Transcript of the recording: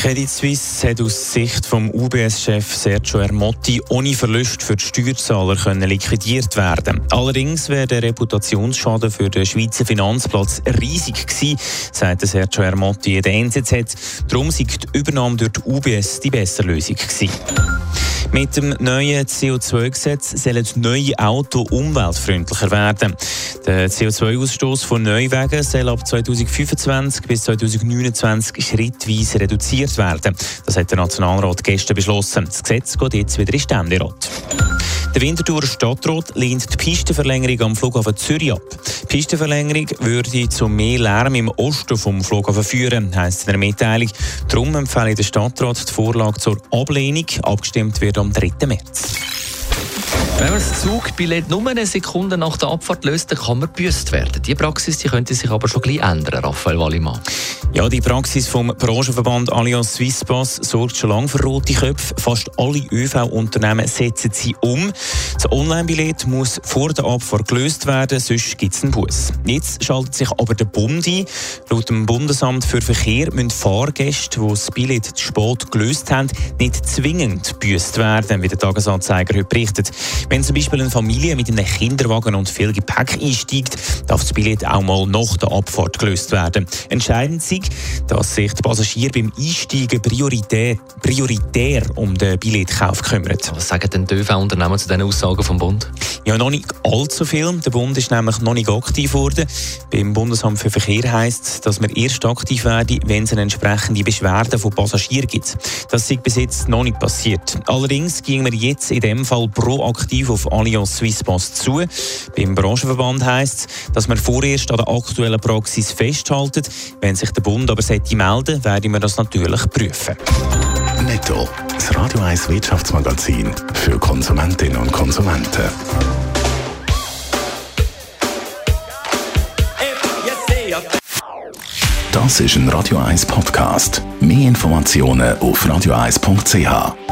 Credit Suisse hat aus Sicht vom UBS-Chef Sergio Ermotti ohne Verlust für die Steuerzahler können liquidiert werden. Allerdings wäre der Reputationsschaden für den Schweizer Finanzplatz riesig gewesen, sagte Sergio Ermotti in der NZZ. Darum sei die Übernahme durch die UBS die bessere Lösung gewesen. Mit dem neuen CO2-Gesetz sollen neue Autos umweltfreundlicher werden. Der CO2-Ausstoß von Neuwagen soll ab 2025 bis 2029 schrittweise reduziert werden. Das hat der Nationalrat gestern beschlossen. Das Gesetz geht jetzt wieder in Ständerat. Der Winterthur Stadtrat lehnt die Pistenverlängerung am Flughafen Zürich ab. Die Pistenverlängerung würde zu mehr Lärm im Osten vom Flughafen führen, heisst in der Mitteilung. Darum empfehle der Stadtrat die Vorlage zur Ablehnung. Abgestimmt wird am 3. März. Wenn man das Zugbillett nur eine Sekunde nach der Abfahrt löst, dann kann man gebüßt werden. Die Praxis die könnte sich aber schon gleich ändern, Raphael Wallimann. Ja, die Praxis vom Branchenverband Allianz Swisspass sorgt schon lange für rote Köpfe. Fast alle ÖV-Unternehmen setzen sie um. Das Online-Billett muss vor der Abfahrt gelöst werden, sonst gibt es einen Bus. Jetzt schaltet sich aber der Bund ein. Laut dem Bundesamt für Verkehr müssen Fahrgäste, die das Billett zu spät gelöst haben, nicht zwingend gebüßt werden, wie der Tagesanzeiger heute berichtet. Wenn zum Beispiel eine Familie mit einem Kinderwagen und viel Gepäck einsteigt, darf das Billett auch mal nach der Abfahrt gelöst werden. Entscheidend ist, dass sich die Passagiere beim Einsteigen prioritär, prioritär um den Billettkauf kümmern. Was sagen denn die ÖV-Unternehmen zu diesen Aussagen vom Bund? Ja, noch nicht allzu viel. Der Bund ist nämlich noch nicht aktiv geworden. Beim Bundesamt für Verkehr heisst es, dass man erst aktiv werde, wenn es eine entsprechende Beschwerde von Passagieren gibt. Das ist bis jetzt noch nicht passiert. Allerdings gehen wir jetzt in dem Fall proaktiv auf Allianz Swisspass zu. Beim Branchenverband heisst es, dass man vorerst an der aktuellen Praxis festhalten. Wenn sich der Bund aber sollte melden, werden wir das natürlich prüfen. Netto, das Radio 1 Wirtschaftsmagazin für Konsumentinnen und Konsumenten. Das ist ein Radio 1 Podcast. Mehr Informationen auf radio1.ch.